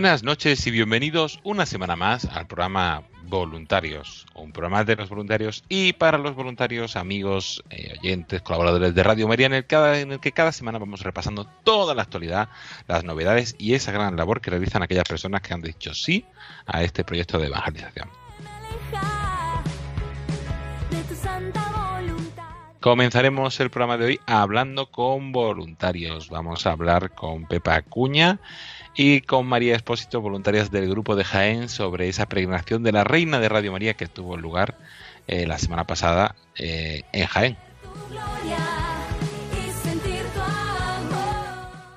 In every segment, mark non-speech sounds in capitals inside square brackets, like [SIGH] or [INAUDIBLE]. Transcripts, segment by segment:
Buenas noches y bienvenidos una semana más al programa Voluntarios, un programa de los voluntarios y para los voluntarios, amigos, eh, oyentes, colaboradores de Radio María, en el, en el que cada semana vamos repasando toda la actualidad, las novedades y esa gran labor que realizan aquellas personas que han dicho sí a este proyecto de evangelización. Comenzaremos el programa de hoy hablando con voluntarios. Vamos a hablar con Pepa Acuña y con María Espósito, voluntarias del grupo de Jaén, sobre esa peregrinación de la Reina de Radio María que tuvo lugar eh, la semana pasada eh, en Jaén.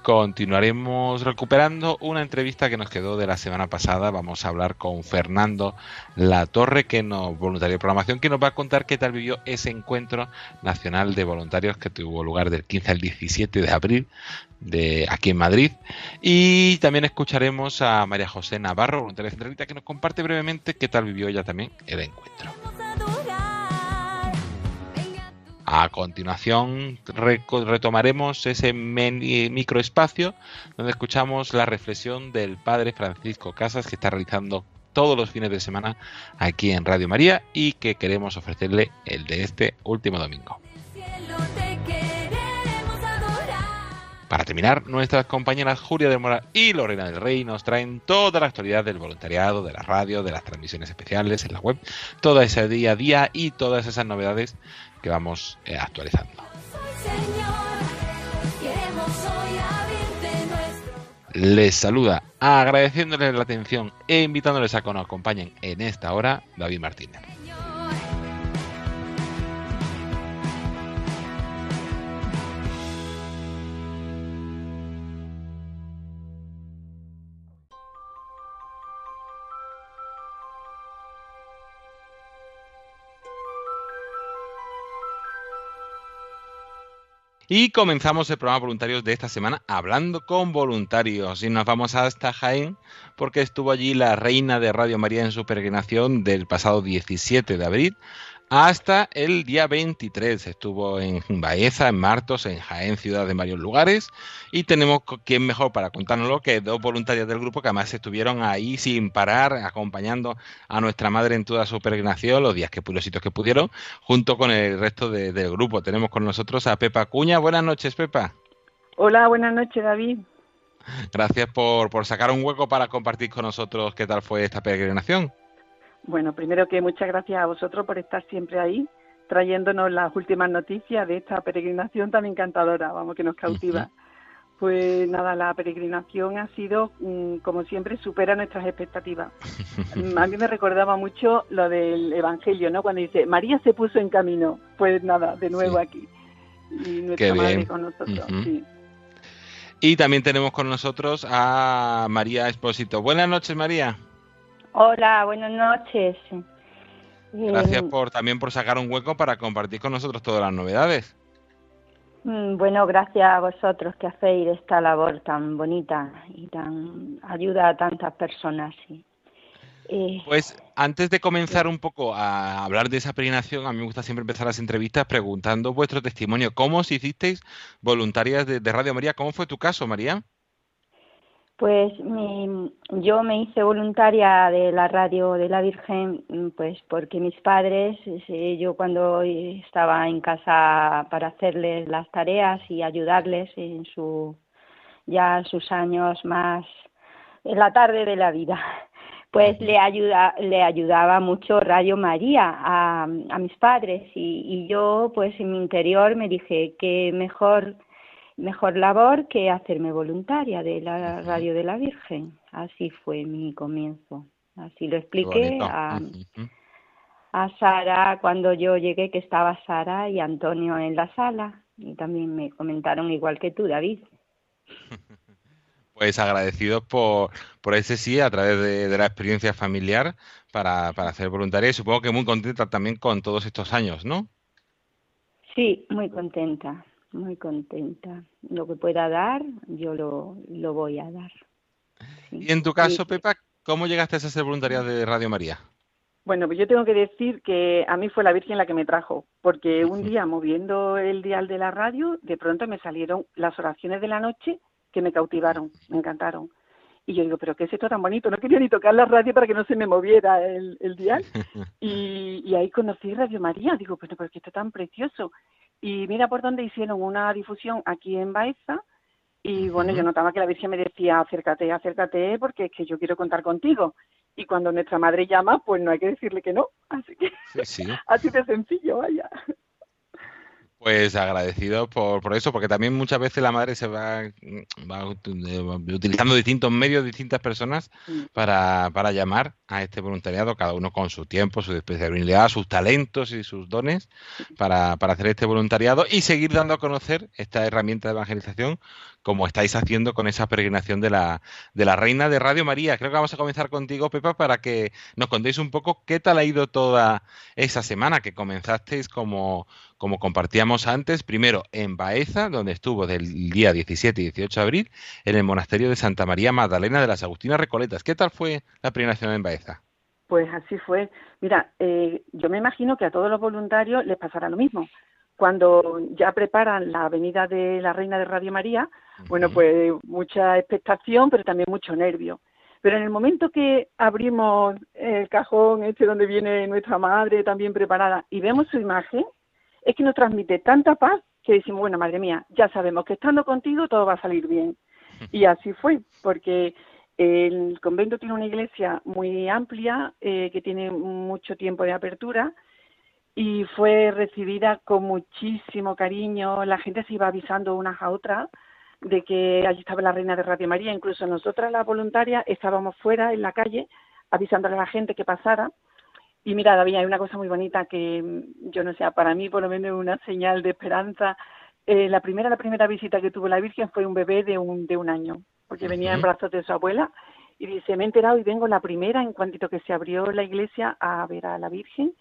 Continuaremos recuperando una entrevista que nos quedó de la semana pasada. Vamos a hablar con Fernando La Torre, que nos voluntario de programación, que nos va a contar qué tal vivió ese encuentro nacional de voluntarios que tuvo lugar del 15 al 17 de abril de aquí en Madrid. Y también escucharemos a María José Navarro, voluntaria centralita, que nos comparte brevemente qué tal vivió ella también el encuentro. A continuación retomaremos ese microespacio donde escuchamos la reflexión del padre Francisco Casas que está realizando todos los fines de semana aquí en Radio María y que queremos ofrecerle el de este último domingo. Para terminar, nuestras compañeras Julia del Moral y Lorena del Rey nos traen toda la actualidad del voluntariado, de la radio, de las transmisiones especiales en la web, toda esa día a día y todas esas novedades que vamos eh, actualizando. Les saluda agradeciéndoles la atención e invitándoles a que nos acompañen en esta hora David Martínez. Y comenzamos el programa voluntarios de esta semana hablando con voluntarios. Y nos vamos hasta Jaén porque estuvo allí la reina de Radio María en su peregrinación del pasado 17 de abril hasta el día 23. Estuvo en Baeza, en Martos, en Jaén, ciudad de varios lugares. Y tenemos quién mejor para contárnoslo que dos voluntarios del grupo que además estuvieron ahí sin parar, acompañando a nuestra madre en toda su peregrinación, los días que los sitios que pudieron, junto con el resto de- del grupo. Tenemos con nosotros a Pepa Cuña. Buenas noches, Pepa. Hola, buenas noches, David. Gracias por, por sacar un hueco para compartir con nosotros qué tal fue esta peregrinación. Bueno, primero que muchas gracias a vosotros por estar siempre ahí, trayéndonos las últimas noticias de esta peregrinación tan encantadora, vamos, que nos cautiva. Pues nada, la peregrinación ha sido, mm, como siempre, supera nuestras expectativas. [LAUGHS] Mm, A mí me recordaba mucho lo del Evangelio, ¿no? Cuando dice, María se puso en camino. Pues nada, de nuevo Sí. aquí. Y nuestra Qué madre bien. con nosotros, sí. Y también tenemos con nosotros a María Espósito. Buenas noches, María. Hola, buenas noches. Gracias Eh, por también por sacar un hueco para compartir con nosotros todas las novedades. mm, Bueno, gracias a vosotros que hacéis esta labor tan bonita y tan ayuda a tantas personas. sí. Eh, Pues antes de comenzar un poco a hablar de esa peregrinación, a mí me gusta siempre empezar las entrevistas preguntando vuestro testimonio. ¿Cómo os hicisteis voluntarias de, de Radio María? ¿Cómo fue tu caso, María? Pues mi, yo me hice voluntaria de la radio de la Virgen, mm, pues porque mis padres, yo cuando estaba en casa para hacerles las tareas y ayudarles en su ya sus años más en la tarde de la vida, [LAUGHS] pues le ayuda le ayudaba mucho Radio María a, a mis padres y, y yo pues en mi interior me dije que mejor mejor labor que hacerme voluntaria de la Radio de la Virgen. Así fue mi comienzo. Así lo expliqué a, a Sara cuando yo llegué, que estaba Sara y Antonio en la sala. Y también me comentaron igual que tú, David. [LAUGHS] Pues agradecidos por, por ese sí a través de, de la experiencia familiar para, para hacer voluntaria y supongo que muy contenta también con todos estos años, ¿no? Sí, muy contenta muy contenta. Lo que pueda dar, yo lo, lo voy a dar. Sí. Y en tu caso, Pepa, ¿cómo llegaste a ser voluntaria de Radio María? Bueno, pues yo tengo que decir que a mí fue la Virgen la que me trajo, porque un día moviendo el dial de la radio, de pronto me salieron las oraciones de la noche que me cautivaron, me encantaron. Y yo digo, pero ¿qué es esto tan bonito? No quería ni tocar la radio para que no se me moviera el, el dial. [LAUGHS] Y, y, ahí conocí Radio María. Digo, pero ¿por qué esto tan precioso? Y mira por dónde hicieron una difusión aquí en Baeza. Y bueno, yo notaba que la Virgen me decía, acércate, acércate, porque es que yo quiero contar contigo. Y cuando nuestra madre llama, pues no hay que decirle que no. Así que, sí, sí. [LAUGHS] así de sencillo, vaya. Pues agradecido por, por, eso, porque también muchas veces la madre se va, va utilizando distintos medios, distintas personas para, para, llamar a este voluntariado, cada uno con su tiempo, su especialidad, sus talentos y sus dones para, para hacer este voluntariado y seguir dando a conocer esta herramienta de evangelización como estáis haciendo con esa peregrinación de la, de la Reina de Radio María. Creo que vamos a comenzar contigo, Pepa, para que nos contéis un poco qué tal ha ido toda esa semana que comenzasteis como, como compartíamos antes, primero en Baeza, donde estuvo del día 17 y 18 de abril, en el monasterio de Santa María Magdalena de las Agustinas Recoletas. ¿Qué tal fue la peregrinación en Baeza? Pues así fue. Mira, eh, yo me imagino que a todos los voluntarios les pasará lo mismo cuando ya preparan la venida de la Reina de Radio María, bueno, pues mucha expectación, pero también mucho nervio. Pero en el momento que abrimos el cajón este donde viene nuestra madre también preparada y vemos su imagen, es que nos transmite tanta paz que decimos, bueno, madre mía, ya sabemos que estando contigo todo va a salir bien. [LAUGHS] Y así fue, porque el convento tiene una iglesia muy amplia, eh, que tiene mucho tiempo de apertura, y fue recibida con muchísimo cariño. La gente se iba avisando unas a otras de que allí estaba la reina de Radio María. Incluso nosotras, las voluntarias, estábamos fuera en la calle avisándole a la gente que pasara. Y mira, David, hay una cosa muy bonita que yo no sé, para mí por lo menos es una señal de esperanza. Eh, la primera, la primera visita que tuvo la Virgen fue un bebé de un, de un año, porque venía en brazos de su abuela y dice, me he enterado y vengo la primera en cuantito que se abrió la iglesia a ver a la Virgen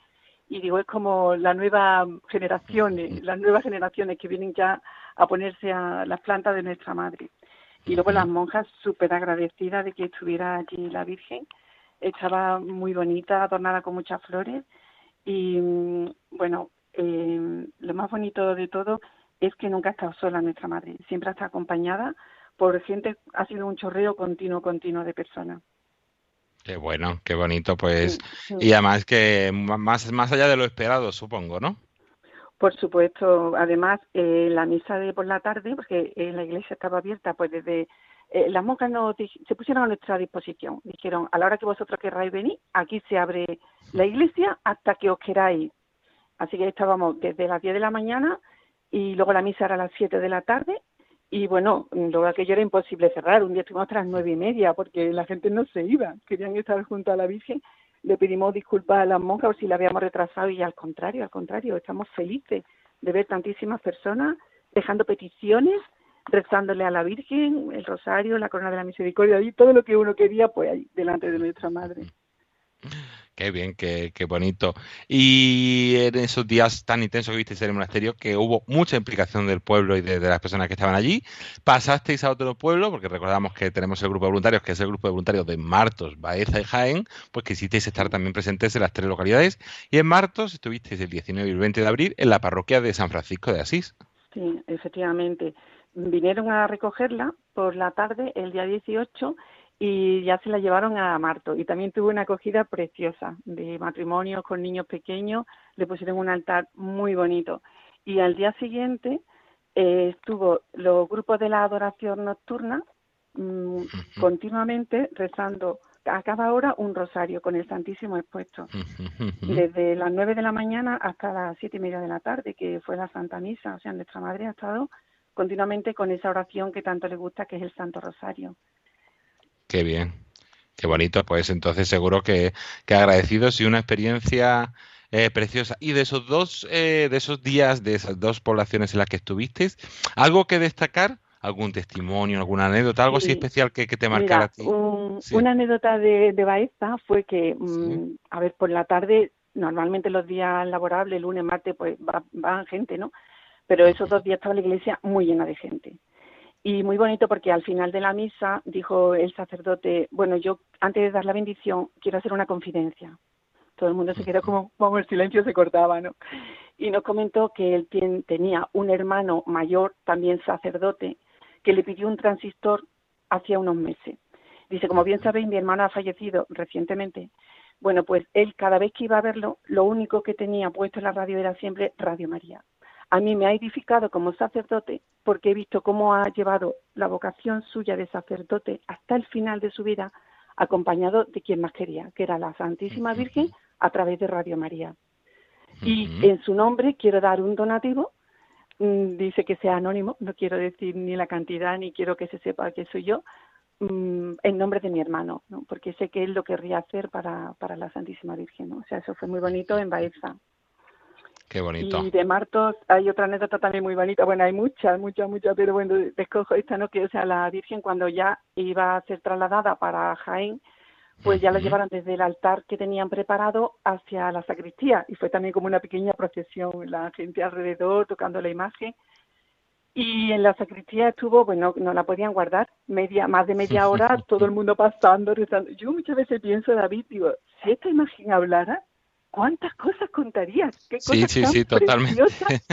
y digo, es como la nueva generación, las nuevas generaciones que vienen ya a ponerse a las plantas de nuestra madre. Y luego las monjas súper agradecidas de que estuviera allí la Virgen. Estaba muy bonita, adornada con muchas flores. Y bueno, eh, lo más bonito de todo es que nunca ha estado sola nuestra madre. Siempre ha estado acompañada por gente, ha sido un chorreo continuo, continuo de personas. Qué bueno, qué bonito, pues. Sí, sí. Y además que más, más allá de lo esperado, supongo, ¿no? Por supuesto. Además, eh, la misa de por la tarde, porque eh, la iglesia estaba abierta, pues desde. Eh, las monjas nos, se pusieron a nuestra disposición. Dijeron, a la hora que vosotros queráis venir, aquí se abre la iglesia hasta que os queráis. Así que estábamos desde las 10 de la mañana y luego la misa era a las 7 de la tarde y bueno, luego aquello era imposible cerrar. Un día estuvimos hasta las nueve y media porque la gente no se iba, querían estar junto a la Virgen. Le pedimos disculpas a las monjas por si la habíamos retrasado y al contrario, al contrario, estamos felices de ver tantísimas personas dejando peticiones, rezándole a la Virgen, el rosario, la corona de la misericordia, y todo lo que uno quería, pues ahí, delante de nuestra Madre. Qué bien, qué, qué, bonito. Y en esos días tan intensos que visteis en el monasterio, que hubo mucha implicación del pueblo y de, de, las personas que estaban allí, pasasteis a otro pueblo, porque recordamos que tenemos el grupo de voluntarios, que es el grupo de voluntarios de Martos, Baeza y Jaén, pues quisisteis estar también presentes en las tres localidades. Y en Martos estuvisteis el 19 y el 20 de abril en la parroquia de San Francisco de Asís. Sí, efectivamente. Vinieron a recogerla por la tarde el día 18 y ya se la llevaron a Marto. Y también tuvo una acogida preciosa de matrimonios con niños pequeños, le pusieron un altar muy bonito. Y al día siguiente eh, estuvo los grupos de la adoración nocturna mm, continuamente rezando a cada hora un rosario con el Santísimo expuesto, desde las nueve de la mañana hasta las siete y media de la tarde, que fue la Santa Misa. O sea, nuestra Madre ha estado continuamente con esa oración que tanto le gusta, que es el Santo Rosario. Qué bien, qué bonito. Pues entonces seguro que, que agradecidos y una experiencia eh, preciosa. Y de esos dos, eh, de esos días, de esas dos poblaciones en las que estuvisteis, ¿algo que destacar? ¿Algún testimonio, alguna anécdota, algo así especial que, te marcara a ti? Una anécdota de, de Baeza fue que, mm, a ver, por la tarde, normalmente los días laborables, lunes, martes, pues va, van gente, ¿no? Pero esos dos días estaba la iglesia muy llena de gente. Y muy bonito porque al final de la misa dijo el sacerdote, bueno, yo antes de dar la bendición quiero hacer una confidencia. Todo el mundo se quedó como, [LAUGHS] como el silencio se cortaba, ¿no? Y nos comentó que él tenía un hermano mayor, también sacerdote, que le pidió un transistor hacía unos meses. Dice, como bien sabéis, mi hermano ha fallecido recientemente. Bueno, pues él cada vez que iba a verlo, lo único que tenía puesto en la radio era siempre Radio María. A mí me ha edificado como sacerdote porque he visto cómo ha llevado la vocación suya de sacerdote hasta el final de su vida, acompañado de quien más quería, que era la Santísima Virgen a través de Radio María. Y en su nombre quiero dar un donativo Mm, dice que sea anónimo, no quiero decir ni la cantidad ni quiero que se sepa que soy yo, mm, en nombre de mi hermano, ¿no? porque sé que él lo querría hacer para, para la Santísima Virgen. ¿no? O sea, eso fue muy bonito en Baeza. Qué bonito. Y de Martos hay otra anécdota también muy bonita. Bueno, hay muchas, muchas, muchas, pero bueno, escojo esta, ¿no? Que, o sea, la Virgen cuando ya iba a ser trasladada para Jaén, pues ya la llevaron desde el altar que tenían preparado hacia la sacristía y fue también como una pequeña procesión, la gente alrededor tocando la imagen y en la sacristía estuvo, bueno, no la podían guardar, media, más de media hora, [LAUGHS] todo el mundo pasando, rezando. Yo muchas veces pienso, David, digo, si esta imagen hablara, ¿cuántas cosas contarías? ¿Qué cosas sí, sí, sí, totalmente. [LAUGHS]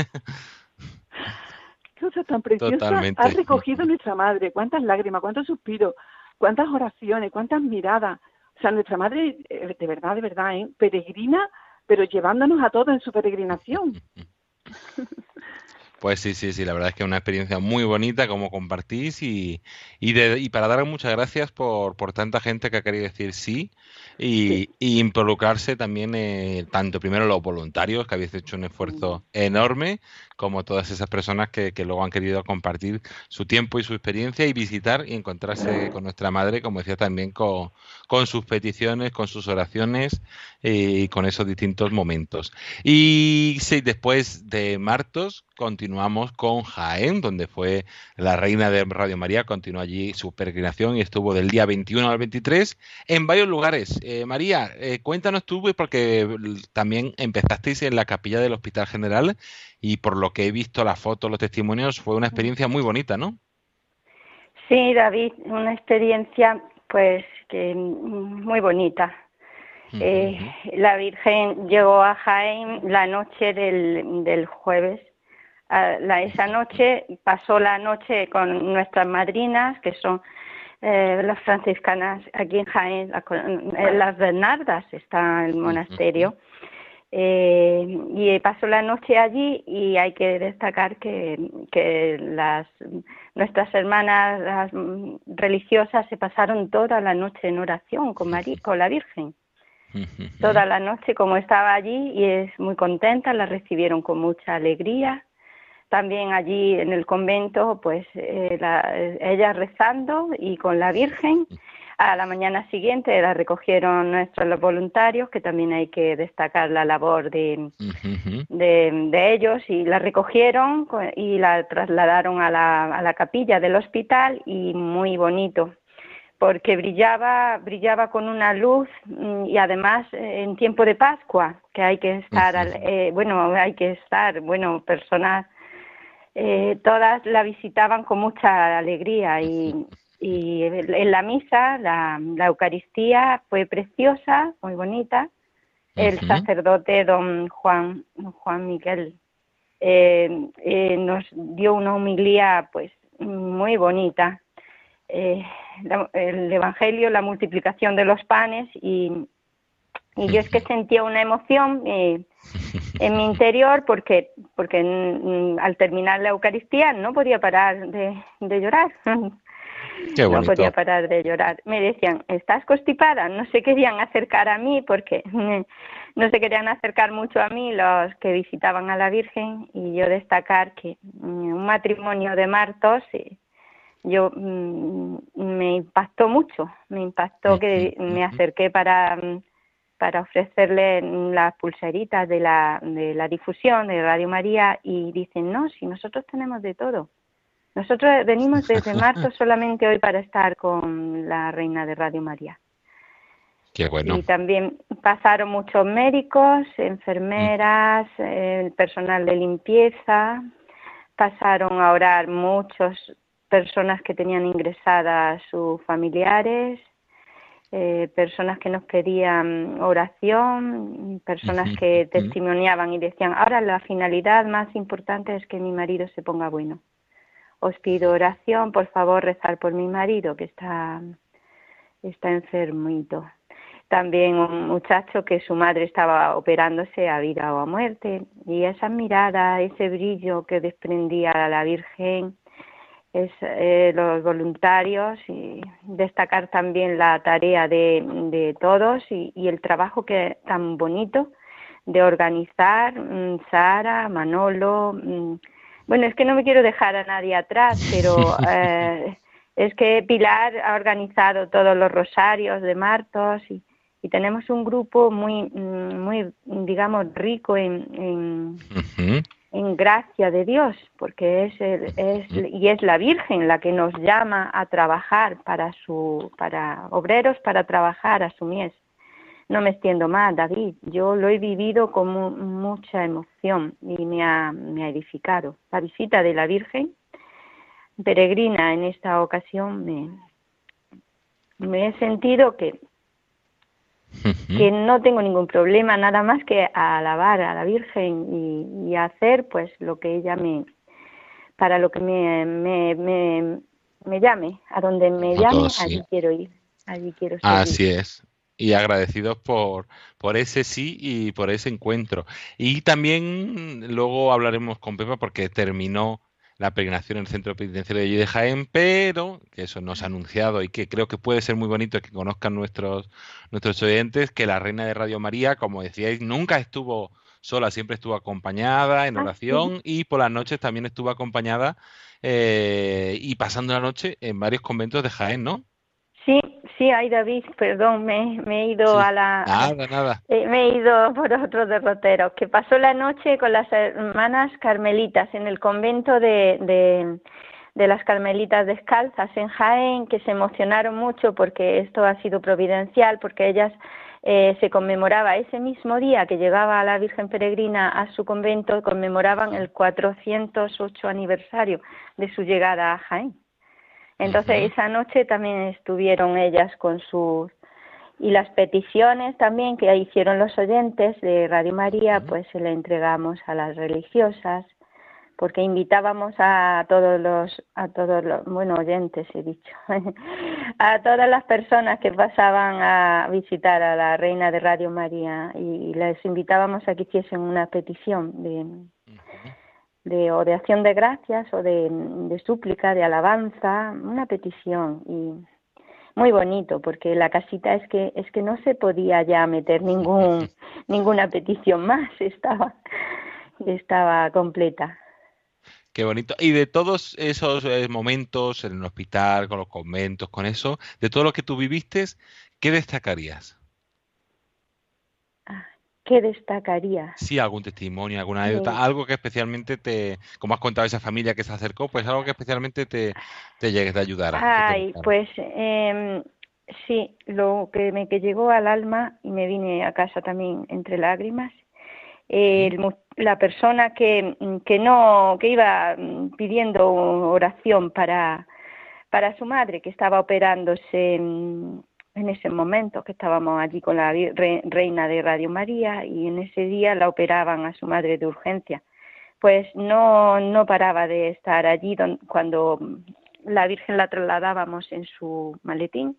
¿Qué cosas tan preciosas ha recogido nuestra madre? ¿Cuántas lágrimas, cuántos suspiros, cuántas oraciones, cuántas miradas? O sea, nuestra madre, eh, de verdad, de verdad, ¿eh? peregrina, pero llevándonos a todos en su peregrinación. [LAUGHS] Pues sí, sí, sí, la verdad es que es una experiencia muy bonita como compartís y, y, de, y para dar muchas gracias por, por tanta gente que ha querido decir sí y, involucrarse también eh, tanto primero los voluntarios que habéis hecho un esfuerzo enorme como todas esas personas que, que, luego han querido compartir su tiempo y su experiencia y visitar y encontrarse con nuestra madre, como decía también, con, con sus peticiones, con sus oraciones eh, y con esos distintos momentos. Y sí, después de Martos continuamos con Jaén, donde fue la reina de Radio María, continuó allí su peregrinación y estuvo del día 21 al 23 en varios lugares. Eh, María, eh, cuéntanos tú, porque también empezasteis en la capilla del Hospital General y por lo que he visto las fotos, los testimonios, fue una experiencia muy bonita, ¿no? Sí, David, una experiencia pues que muy bonita. Eh, la Virgen llegó a Jaén la noche del, del jueves. La, esa noche pasó la noche con nuestras madrinas, que son eh, las franciscanas aquí en Jaén, las Bernardas, está el monasterio. Eh, y pasó la noche allí y hay que destacar que, que las nuestras hermanas las religiosas se pasaron toda la noche en oración con, María, con la Virgen. Toda la noche como estaba allí y es muy contenta, la recibieron con mucha alegría. También allí en el convento, pues eh, ella rezando y con la Virgen. A la mañana siguiente la recogieron nuestros voluntarios, que también hay que destacar la labor de, de, ellos, y la recogieron y la trasladaron a la, a la capilla del hospital y muy bonito porque brillaba brillaba con una luz mm, y además eh, en tiempo de Pascua que hay que estar eh, bueno hay que estar bueno personas eh, todas la visitaban con mucha alegría y, y en la misa, la, Eucaristía fue preciosa, muy bonita. El sacerdote don Juan, Juan Miguel eh, eh, nos dio una humilía pues muy bonita. Eh, el Evangelio, la multiplicación de los panes y, y yo es que sentía una emoción eh, en mi interior porque porque al terminar la Eucaristía no podía parar de, de llorar. no podía parar de llorar. Me decían, ¿estás constipada? No se querían acercar a mí porque [LAUGHS] no se querían acercar mucho a mí los que visitaban a la Virgen y yo destacar que mm, un matrimonio de martos eh, yo mm, me impactó mucho, me impactó que me acerqué para mm, para ofrecerle las pulseritas de la, de la difusión de Radio María y dicen, no, si nosotros tenemos de todo. Nosotros venimos desde [LAUGHS] marzo solamente hoy para estar con la reina de Radio María. Qué bueno. Y también pasaron muchos médicos, enfermeras, el personal de limpieza, pasaron a orar muchas personas que tenían ingresadas sus familiares, eh, personas que nos pedían oración, personas que testimoniaban y decían, ahora la finalidad más importante es que mi marido se ponga bueno. Os pido oración, por favor, rezar por mi marido que está, está enfermito. También un muchacho que su madre estaba operándose a vida o a muerte y esa mirada, ese brillo que desprendía la Virgen, es eh, los voluntarios y destacar también la tarea de, de todos y, el trabajo que tan bonito de organizar mm, Sara, Manolo. Mm, bueno, es que no me quiero dejar a nadie atrás, [LAUGHS] pero eh, es que Pilar ha organizado todos los rosarios de Martos y, y tenemos un grupo muy, mm, muy digamos, rico en, en, en gracia de Dios, porque es, es y es la Virgen la que nos llama a trabajar para su para obreros para trabajar a su mies. No me extiendo más, David. Yo lo he vivido con mucha emoción y me ha, me ha edificado. La visita de la Virgen peregrina en esta ocasión me, me he sentido que que no tengo ningún problema, nada más que alabar a la Virgen y, hacer pues lo que ella me, para lo que me, me, me, llame, a donde me llame, allí quiero ir, allí quiero seguir. Así es. Y agradecidos por, por ese sí y por ese encuentro. Y también luego hablaremos con Pepa porque terminó la peregrinación en el centro penitenciario de Jaén, pero que eso nos ha anunciado y que creo que puede ser muy bonito que conozcan nuestros, nuestros oyentes, que la reina de Radio María, como decíais, nunca estuvo sola, siempre estuvo acompañada en ah, oración y por las noches también estuvo acompañada eh, y pasando la noche en varios conventos de Jaén, ¿no? Sí, sí, ay David, perdón, me, he ido a la... Nada, nada. Eh, me he ido por otro derrotero, que pasó la noche con las hermanas carmelitas en el convento de, de, de las carmelitas descalzas en Jaén, que se emocionaron mucho porque esto ha sido providencial, porque ellas eh, se conmemoraba ese mismo día que llegaba la Virgen Peregrina a su convento, conmemoraban el 408 aniversario de su llegada a Jaén. Entonces esa noche también estuvieron ellas con sus y las peticiones también que hicieron los oyentes de Radio María, pues se le entregamos a las religiosas, porque invitábamos a todos los, a todos los, bueno, oyentes he dicho, [LAUGHS] a todas las personas que pasaban a visitar a la Reina de Radio María y les invitábamos a que hiciesen una petición de, de o de acción de gracias o de, de súplica, de alabanza, una petición y muy bonito porque la casita es que es que no se podía ya meter ningún [LAUGHS] ninguna petición más, estaba estaba completa. Qué bonito. Y de todos esos eh, momentos en el hospital, con los conventos, con eso, de todo lo que tú viviste, ¿qué destacarías? ¿Qué destacaría? Sí, algún testimonio, alguna anécdota, algo que especialmente te, como has contado esa familia que se acercó, pues algo que especialmente te, te llegue a ayudar. Ay, pues eh, sí, lo que me que llegó al alma y me vine a casa también entre lágrimas, la persona que, que no, que iba pidiendo oración para, para su madre que estaba operándose en ese momento que estábamos allí con la reina de Radio María y en ese día la operaban a su madre de urgencia. Pues no, no paraba de estar allí cuando la Virgen la trasladábamos en su maletín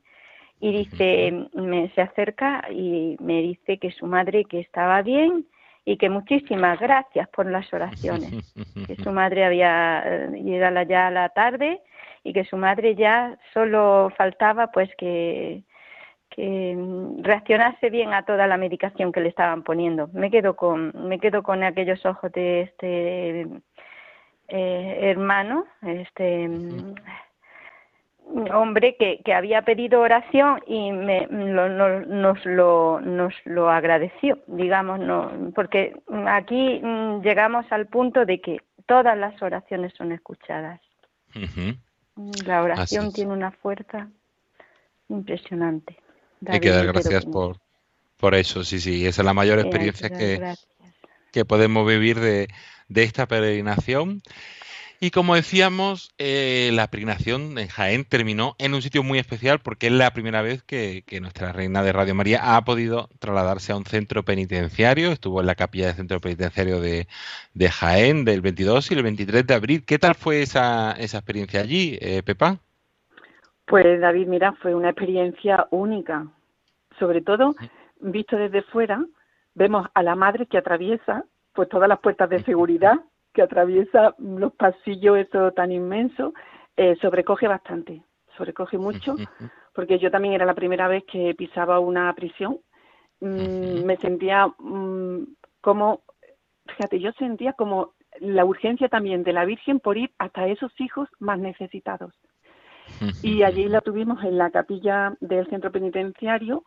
y dice, me se acerca y me dice que su madre que estaba bien y que muchísimas gracias por las oraciones, que su [LAUGHS] madre había llegado ya a la tarde y que su madre ya solo faltaba pues que que reaccionase bien a toda la medicación que le estaban poniendo. Me quedo con me quedo con aquellos ojos de este eh, hermano, este hombre que, que había pedido oración y me, nos, lo, nos lo agradeció, digamos, no, porque aquí mm, llegamos al punto de que todas las oraciones son escuchadas. La oración tiene una fuerza impresionante. Hay que dar gracias por, por eso, sí, sí, esa es la mayor experiencia que, que podemos vivir de, de esta peregrinación. Y como decíamos, eh, la peregrinación en Jaén terminó en un sitio muy especial porque es la primera vez que, nuestra reina de Radio María ha podido trasladarse a un centro penitenciario. Estuvo en la capilla del centro penitenciario de, Jaén del 22 y el 23 de abril. ¿Qué tal fue esa, esa experiencia allí, eh, Pepa? Pues David, mira, fue una experiencia única. Sobre todo, visto desde fuera, vemos a la madre que atraviesa pues todas las puertas de seguridad [LAUGHS] que atraviesa los pasillos, eso tan inmenso, eh, sobrecoge bastante, sobrecoge mucho, [LAUGHS] porque yo también era la primera vez que pisaba una prisión. Mm, me sentía mm, como, fíjate, yo sentía como la urgencia también de la Virgen por ir hasta esos hijos más necesitados. Y [LAUGHS] allí la tuvimos en la capilla del centro penitenciario.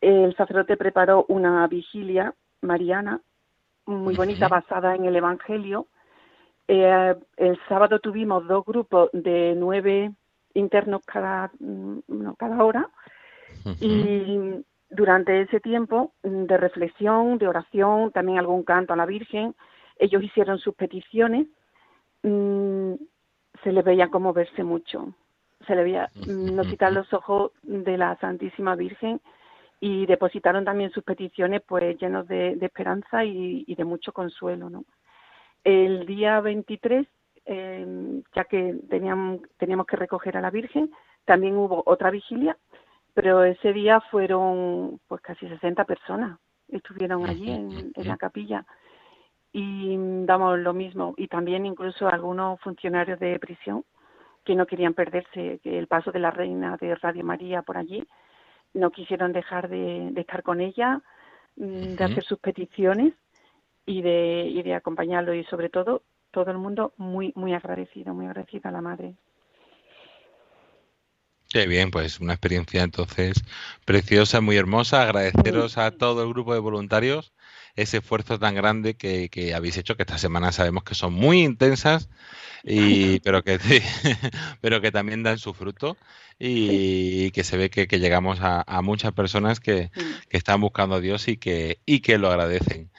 El sacerdote preparó una vigilia mariana muy bonita basada en el Evangelio. Eh, el sábado tuvimos dos grupos de nueve internos cada, mm, cada hora. Y durante ese tiempo de reflexión, de oración, también algún canto a la Virgen, ellos hicieron sus peticiones, mm, se les veía como verse mucho, se les veía no quitar los ojos de la Santísima Virgen y depositaron también sus peticiones pues llenos de, esperanza y, y, de mucho consuelo, ¿no? El día 23, eh, ya que teníamos, teníamos que recoger a la Virgen, también hubo otra vigilia, pero ese día fueron pues casi 60 personas, estuvieron allí en, la capilla. Y damos lo mismo y también incluso algunos funcionarios de prisión que no querían perderse el paso de la reina de Radio María por allí, no quisieron dejar de, estar con ella, mm, de hacer sus peticiones y de, y de acompañarlo y sobre todo todo el mundo muy muy agradecido, muy agradecido a la madre. Qué bien, pues una experiencia entonces preciosa, muy hermosa. Agradeceros a todo el grupo de voluntarios ese esfuerzo tan grande que, que habéis hecho, que esta semana sabemos que son muy intensas, y, [LAUGHS] pero, que, [LAUGHS] pero que también dan su fruto y, que se ve que, que llegamos a, a, muchas personas que, que, están buscando a Dios y que, y que lo agradecen.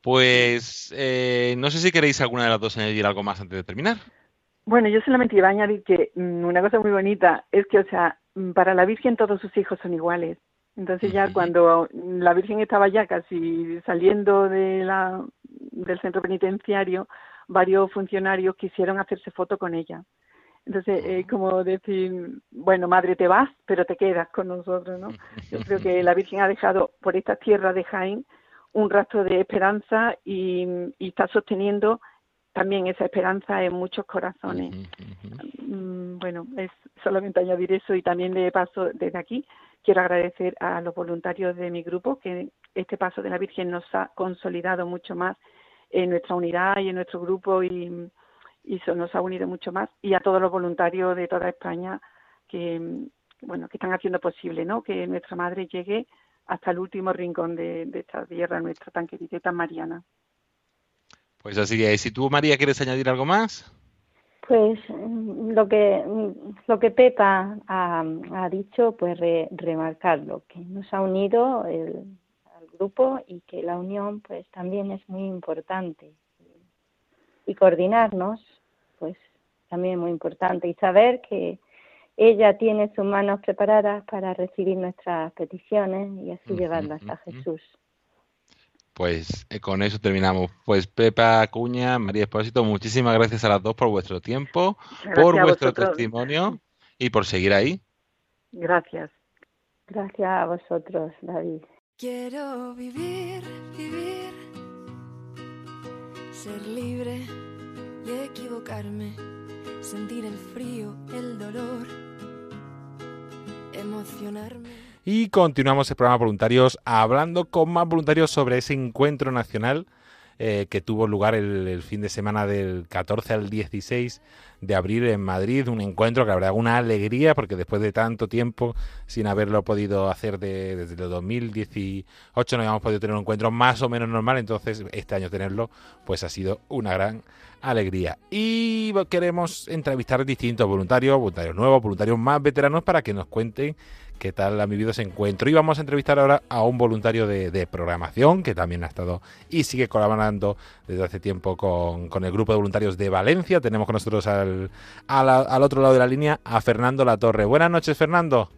Pues eh, no sé si queréis alguna de las dos añadir algo más antes de terminar. Bueno, yo solamente iba a añadir que mm, una cosa muy bonita es que, o sea, mm, para la Virgen todos sus hijos son iguales. Entonces ya cuando la Virgen estaba ya casi saliendo de la, del centro penitenciario, varios funcionarios quisieron hacerse foto con ella. Entonces, eh, como decir, bueno, madre, te vas, pero te quedas con nosotros, ¿no? Yo creo que la Virgen ha dejado por esta tierra de Jaén un rastro de esperanza y, está sosteniendo también esa esperanza en muchos corazones. Mm, bueno, es solamente añadir eso y también de paso desde aquí quiero agradecer a los voluntarios de mi grupo que este paso de la Virgen nos ha consolidado mucho más en nuestra unidad y en nuestro grupo y, nos ha unido mucho más y a todos los voluntarios de toda España que bueno que están haciendo posible no que nuestra madre llegue hasta el último rincón de, esta tierra nuestra tan querida y tan mariana. Pues así es. Si tú, María, quieres añadir algo más. Pues mm, lo que mm, lo que Pepa ha, dicho, pues remarcarlo, que nos ha unido el, al grupo y que la unión, pues también es muy importante. Y coordinarnos, pues también es muy importante. Y saber que ella tiene sus manos preparadas para recibir nuestras peticiones y así llevarlas a Jesús. Pues eh, con eso terminamos. Pues Pepa Cuña, María Espósito, muchísimas gracias a las dos por vuestro tiempo, por vuestro testimonio y por seguir ahí. Gracias. Gracias a vosotros, David. Quiero vivir, vivir, ser libre y equivocarme, sentir el frío, el dolor, emocionarme. Y continuamos el programa Voluntarios hablando con más voluntarios sobre ese encuentro nacional eh, que tuvo lugar el, fin de semana del 14 al 16 de abril en Madrid. Un encuentro que la verdad una alegría porque después de tanto tiempo sin haberlo podido hacer desde el 2018 no habíamos podido tener un encuentro más o menos normal. Entonces este año tenerlo pues ha sido una gran alegría. Y queremos entrevistar distintos voluntarios, voluntarios nuevos, voluntarios más veteranos para que nos cuenten qué tal ha vivido ese encuentro. Y vamos a entrevistar ahora a un voluntario de, programación que también ha estado y sigue colaborando desde hace tiempo con, el grupo de voluntarios de Valencia. Tenemos con nosotros al, al, otro lado de la línea a Fernando Latorre. Buenas noches, Fernando.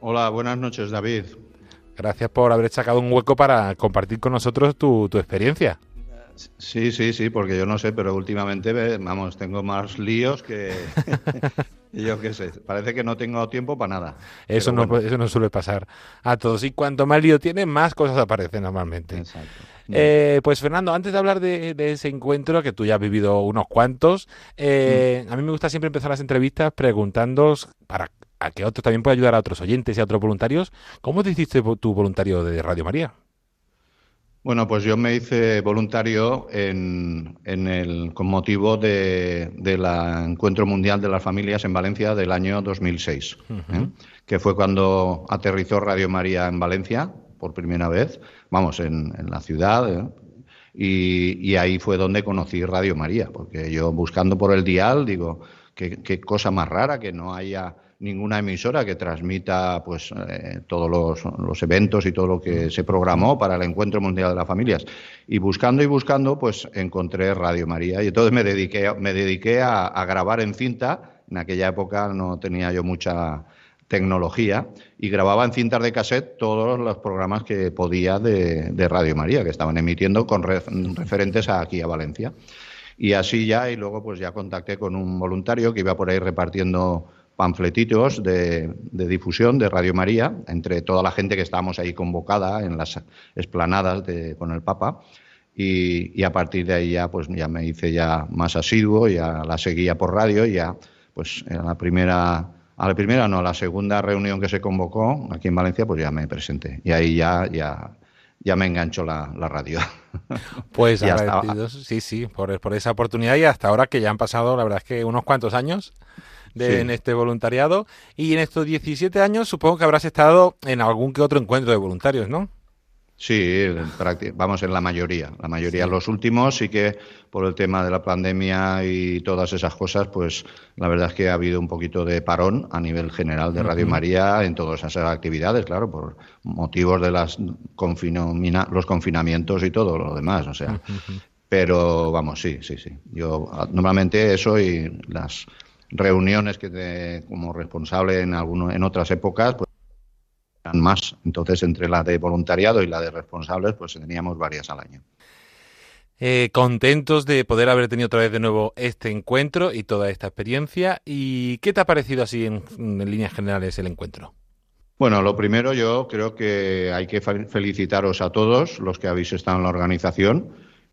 Hola, buenas noches, David. Gracias por haber sacado un hueco para compartir con nosotros tu, tu experiencia. Sí, sí, sí, porque yo no sé, pero últimamente, vamos, tengo más líos que... [LAUGHS] [LAUGHS] yo qué sé, parece que no tengo tiempo para nada. Eso no, eso no suele pasar a todos. Y cuanto más lío tiene, más cosas aparecen normalmente. Exacto. Eh, pues Fernando, antes de hablar de, ese encuentro, que tú ya has vivido unos cuantos, eh, a mí me gusta siempre empezar las entrevistas preguntando para a que otros también pueda ayudar a otros oyentes y a otros voluntarios. ¿Cómo te hiciste tu voluntario de Radio María? Bueno, pues yo me hice voluntario en, el, con motivo del de, Encuentro Mundial de las Familias en Valencia del año 2006, ¿eh? que fue cuando aterrizó Radio María en Valencia por primera vez, vamos, en, la ciudad. ¿eh? Y, ahí fue donde conocí Radio María, porque yo buscando por el dial, digo, qué cosa más rara que no haya ninguna emisora que transmita pues eh, todos los, eventos y todo lo que se programó para el Encuentro Mundial de las Familias. Y buscando y buscando, pues encontré Radio María y entonces me dediqué, me dediqué a, grabar en cinta. En aquella época no tenía yo mucha tecnología y grababa en cintas de cassette todos los programas que podía de, Radio María, que estaban emitiendo con referentes aquí a Valencia. Y así ya, y luego pues ya contacté con un voluntario que iba por ahí repartiendo panfletitos de, difusión de Radio María entre toda la gente que estábamos ahí convocada en las esplanadas de, con el Papa. Y, a partir de ahí ya pues ya me hice ya más asiduo, ya la seguía por radio y ya pues en la primera a la primera no, a la segunda reunión que se convocó aquí en Valencia pues ya me presenté y ahí ya ya ya me enganchó la, radio. [LAUGHS] Pues [LAUGHS] agradecidos, sí, sí, por, por esa oportunidad y hasta ahora que ya han pasado, la verdad es que unos cuantos años de, en este voluntariado. Y en estos 17 años supongo que habrás estado en algún que otro encuentro de voluntarios, ¿no? Sí, vamos en la mayoría. La mayoría, los últimos sí que por el tema de la pandemia y todas esas cosas, pues la verdad es que ha habido un poquito de parón a nivel general de Radio María en todas esas actividades, claro, por motivos de las los confinamientos y todo lo demás, o sea. Pero vamos, sí, sí, sí. Yo normalmente eso y las reuniones que como responsable en alguno, en otras épocas pues eran más. Entonces entre la de voluntariado y la de responsables pues teníamos varias al año. Eh, contentos de poder haber tenido otra vez de nuevo este encuentro y toda esta experiencia. Y qué te ha parecido así en, en líneas generales el encuentro bueno, lo primero yo creo que hay que felicitaros a todos los que habéis estado en la organización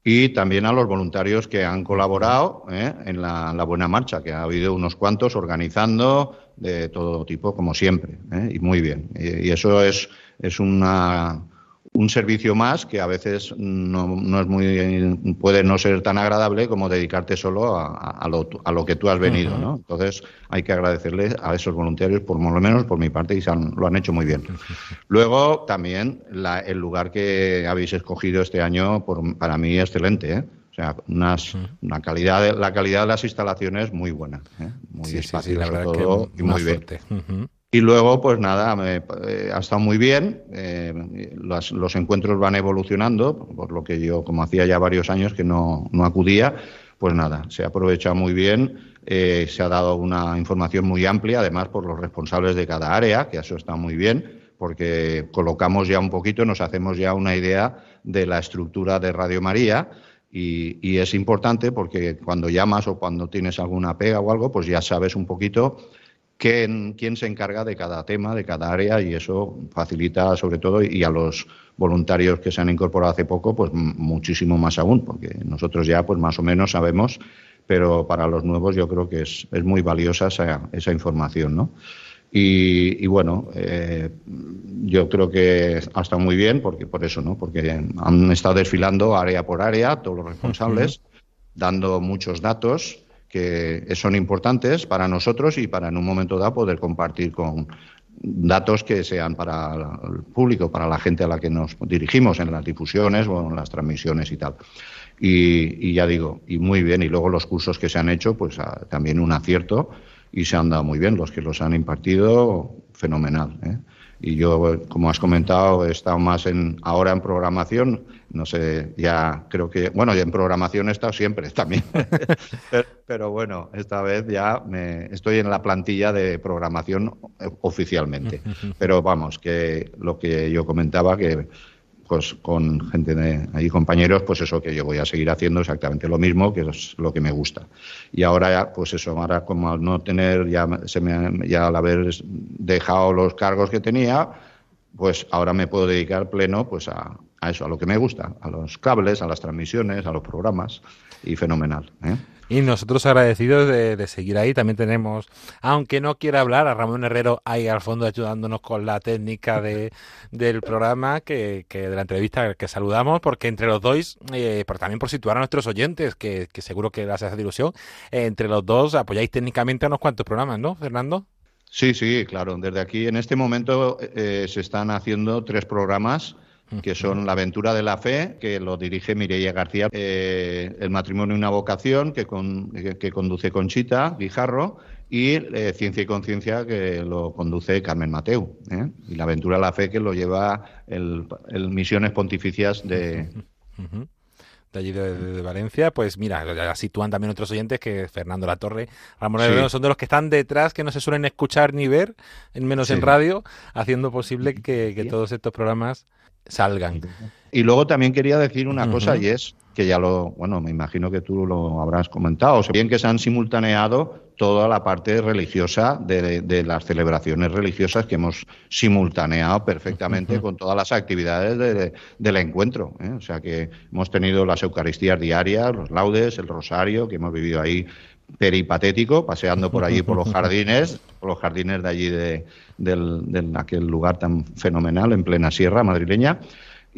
y también a los voluntarios que han colaborado ¿eh? en la, buena marcha, que ha habido unos cuantos organizando de todo tipo, como siempre, ¿eh? y muy bien. y eso es, es una un servicio más que a veces no, no, es muy puede no ser tan agradable como dedicarte solo a, a, lo, a lo, que tú has venido, ¿no? Entonces hay que agradecerles a esos voluntarios, por lo menos por mi parte, y lo han hecho muy bien. [LAUGHS] Luego también la, el lugar que habéis escogido este año, por, para mí excelente, ¿eh? O sea, unas, una calidad de, la calidad de las instalaciones muy buena, ¿eh? muy sí, todo, y muy bien. Y luego, pues nada, eh, ha estado muy bien. Eh, los, encuentros van evolucionando, por lo que yo, como hacía ya varios años que no, no acudía, pues nada, se ha aprovechado muy bien. Eh, se ha dado una información muy amplia, además por los responsables de cada área, que eso está muy bien, porque colocamos ya un poquito, nos hacemos ya una idea de la estructura de Radio María y, es importante porque cuando llamas o cuando tienes alguna pega o algo, pues ya sabes un poquito quién, quién se encarga de cada tema, de cada área y eso facilita sobre todo y a los voluntarios que se han incorporado hace poco, pues muchísimo más aún, porque nosotros ya pues más o menos sabemos, pero para los nuevos yo creo que es, es muy valiosa esa, esa información, ¿no? Y, bueno, eh, yo creo que ha estado muy bien, porque por eso, ¿no? Porque han estado desfilando área por área, todos los responsables, dando muchos datos que son importantes para nosotros y para en un momento dado poder compartir con datos que sean para el público, para la gente a la que nos dirigimos en las difusiones o en las transmisiones y tal. Y, ya digo, y muy bien, y luego los cursos que se han hecho, pues ah, también un acierto y se han dado muy bien. Los que los han impartido, fenomenal. ¿eh? Y yo, como has comentado, he estado más en ahora en programación. No sé, ya creo que, bueno, ya en programación he estado siempre también. [LAUGHS] pero, bueno, esta vez ya me, estoy en la plantilla de programación oficialmente. [LAUGHS] Pero vamos, que lo que yo comentaba, que pues con gente de ahí compañeros, pues eso que yo voy a seguir haciendo exactamente lo mismo, que es lo que me gusta. Y ahora, pues eso, ahora como al no tener, ya, se me, ya al haber dejado los cargos que tenía, pues ahora me puedo dedicar pleno pues a, a eso, a lo que me gusta, a los cables, a las transmisiones, a los programas, y fenomenal. ¿eh? Y nosotros agradecidos de, seguir ahí. También tenemos, aunque no quiera hablar, a Ramón Herrero ahí al fondo ayudándonos con la técnica de, del programa, que, que de la entrevista que saludamos, porque entre los dos, eh, pero también por situar a nuestros oyentes, que, seguro que les hace ilusión, eh, entre los dos apoyáis técnicamente a unos cuantos programas, ¿no, Fernando? Sí, sí, claro. Desde aquí, en este momento, eh, se están haciendo tres programas que son La aventura de la fe, que lo dirige Mireia García, eh, El matrimonio y una vocación, que, que, conduce Conchita Guijarro, y eh, Ciencia y Conciencia, que lo conduce Carmen Mateu. ¿eh? Y La aventura de la fe, que lo lleva el, Misiones Pontificias de... de allí de, Valencia, pues mira, ya sitúan también otros oyentes que Fernando La Torre, Ramón son de los que están detrás, que no se suelen escuchar ni ver, en menos en radio, haciendo posible que todos estos programas salgan. Y luego también quería decir una cosa y es que ya lo, bueno, me imagino que tú lo habrás comentado, bien que se han simultaneado toda la parte religiosa de, las celebraciones religiosas que hemos simultaneado perfectamente con todas las actividades del encuentro. ¿eh? O sea que hemos tenido las Eucaristías diarias, los laudes, el rosario, que hemos vivido ahí peripatético, paseando por allí por los jardines, por los jardines de allí de, del, aquel lugar tan fenomenal en plena sierra madrileña.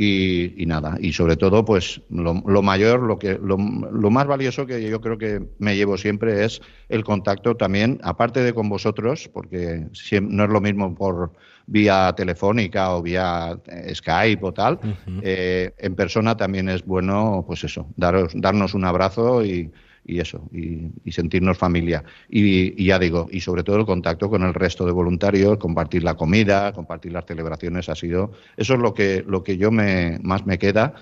Y, nada, y sobre todo, pues lo, mayor, lo, que, lo, más valioso que yo creo que me llevo siempre es el contacto también, aparte de con vosotros, porque no es lo mismo por vía telefónica o vía eh, Skype o tal, eh, en persona también es bueno, pues eso, daros, darnos un abrazo y, y eso, y, sentirnos familia. Y, ya digo, y sobre todo el contacto con el resto de voluntarios, compartir la comida, compartir las celebraciones, ha sido, eso es lo que, lo que yo me, más me queda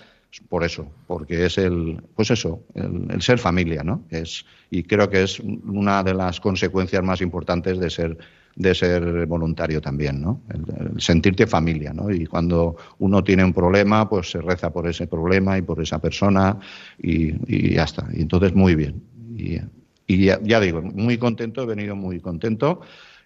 por eso, porque es el, pues eso, el, ser familia, ¿no? Es, y creo que es una de las consecuencias más importantes de ser de ser voluntario también, ¿no? El, sentirte familia, ¿no? Y cuando uno tiene un problema, pues se reza por ese problema y por esa persona y, ya está. Y entonces muy bien. Y, ya, digo, muy contento, he venido muy contento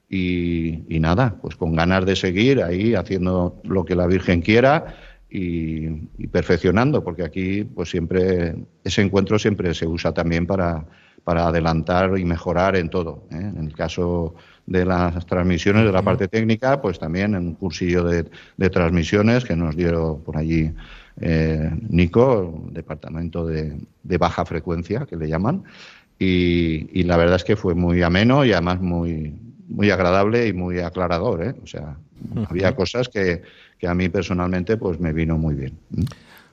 y, nada, pues con ganas de seguir ahí haciendo lo que la Virgen quiera y, perfeccionando, porque aquí pues siempre ese encuentro siempre se usa también para, para adelantar y mejorar en todo. ¿eh? En el caso de las transmisiones, de la parte técnica, pues también en un cursillo de, transmisiones que nos dio por allí eh, Nico, departamento de, baja frecuencia, que le llaman, y, la verdad es que fue muy ameno y además muy, muy agradable y muy aclarador, ¿eh? o sea, había cosas que, que a mí personalmente pues me vino muy bien.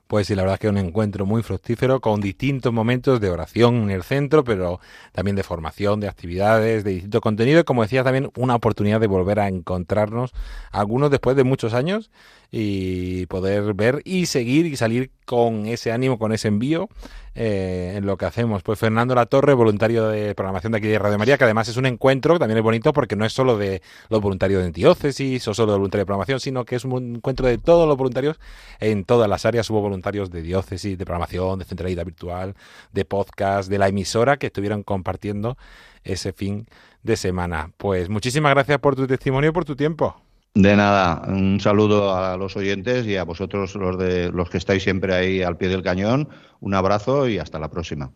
Pues sí, la verdad es que un encuentro muy fructífero con distintos momentos de oración en el centro, pero también de formación, de actividades, de distinto contenido y como decía también una oportunidad de volver a encontrarnos algunos después de muchos años y poder ver y seguir y salir con ese ánimo, con ese envío eh, en lo que hacemos. Pues Fernando La Torre, voluntario de programación de aquí de Radio María, que además es un encuentro que también es bonito porque no es solo de los voluntarios de diócesis o solo de voluntarios de programación, sino que es un encuentro de todos los voluntarios en todas las áreas. Hubo voluntarios de diócesis, de programación, de centralidad virtual, de podcast, de la emisora que estuvieron compartiendo ese fin de semana. Pues muchísimas gracias por tu testimonio y por tu tiempo. De nada, un saludo a los oyentes y a vosotros los de los que estáis siempre ahí al pie del cañón. Un abrazo y hasta la próxima.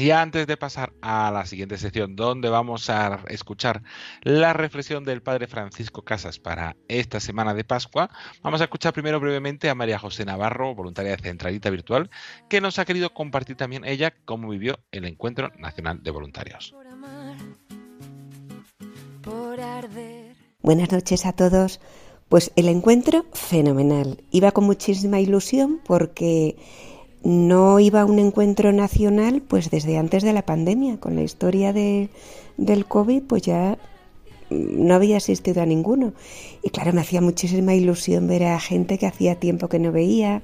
Y antes de pasar a la siguiente sección, donde vamos a escuchar la reflexión del Padre Francisco Casas para esta semana de Pascua, vamos a escuchar primero brevemente a María José Navarro, voluntaria de Centralita Virtual, que nos ha querido compartir también ella cómo vivió el Encuentro Nacional de Voluntarios. Buenas noches a todos. Pues el encuentro fenomenal. Iba con muchísima ilusión porque no iba a un encuentro nacional pues desde antes de la pandemia. Con la historia de, del COVID pues ya no había asistido a ninguno. Y claro, me hacía muchísima ilusión ver a gente que hacía tiempo que no veía,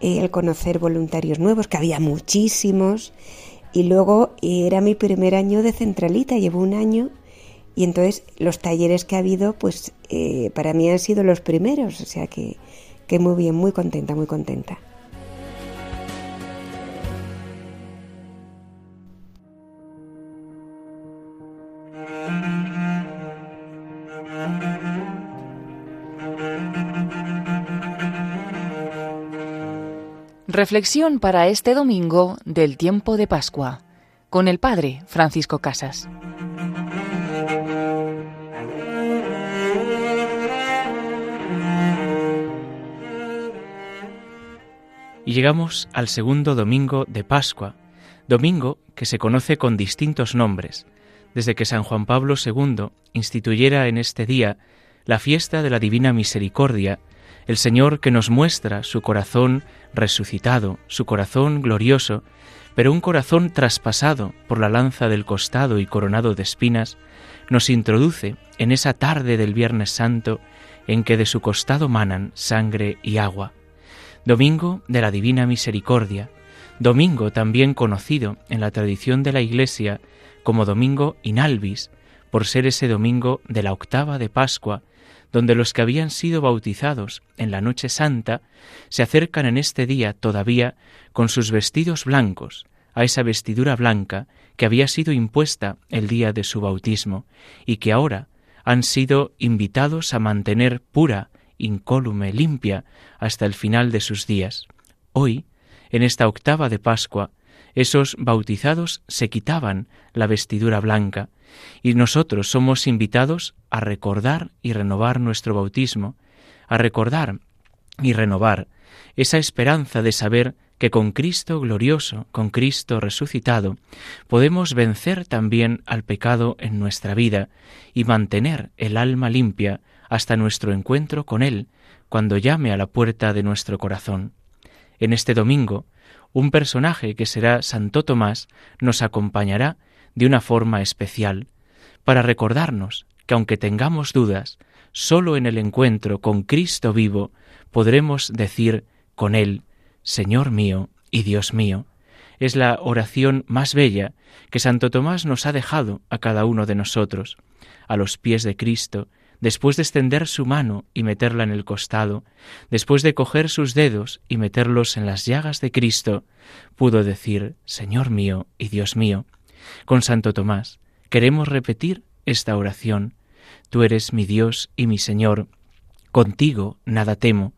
eh, el conocer voluntarios nuevos, que había muchísimos. Y luego era mi primer año de centralita, llevo un año y entonces los talleres que ha habido, pues eh, para mí han sido los primeros, o sea que, que muy bien, muy contenta, muy contenta. Reflexión para este domingo del tiempo de Pascua con el Padre Francisco Casas. Y llegamos al segundo domingo de Pascua, domingo que se conoce con distintos nombres, desde que San Juan Pablo II instituyera en este día la fiesta de la Divina Misericordia, el Señor que nos muestra su corazón resucitado, su corazón glorioso, pero un corazón traspasado por la lanza del costado y coronado de espinas, nos introduce en esa tarde del Viernes Santo en que de su costado manan sangre y agua. Domingo de la Divina Misericordia, domingo también conocido en la tradición de la Iglesia como Domingo Inalvis, por ser ese domingo de la octava de Pascua, donde los que habían sido bautizados en la noche santa se acercan en este día todavía con sus vestidos blancos a esa vestidura blanca que había sido impuesta el día de su bautismo y que ahora han sido invitados a mantener pura, incólume, limpia hasta el final de sus días. Hoy, en esta octava de Pascua, esos bautizados se quitaban la vestidura blanca y nosotros somos invitados a recordar y renovar nuestro bautismo, a recordar y renovar esa esperanza de saber que con Cristo glorioso, con Cristo resucitado, podemos vencer también al pecado en nuestra vida y mantener el alma limpia hasta nuestro encuentro con Él, cuando llame a la puerta de nuestro corazón. En este domingo, un personaje que será Santo Tomás nos acompañará de una forma especial, para recordarnos que aunque tengamos dudas, sólo en el encuentro con Cristo vivo podremos decir con Él, Señor mío y Dios mío. Es la oración más bella que Santo Tomás nos ha dejado a cada uno de nosotros, a los pies de Cristo, después de extender su mano y meterla en el costado, después de coger sus dedos y meterlos en las llagas de Cristo, pudo decir, Señor mío y Dios mío. Con Santo Tomás queremos repetir esta oración. Tú eres mi Dios y mi Señor. Contigo nada temo.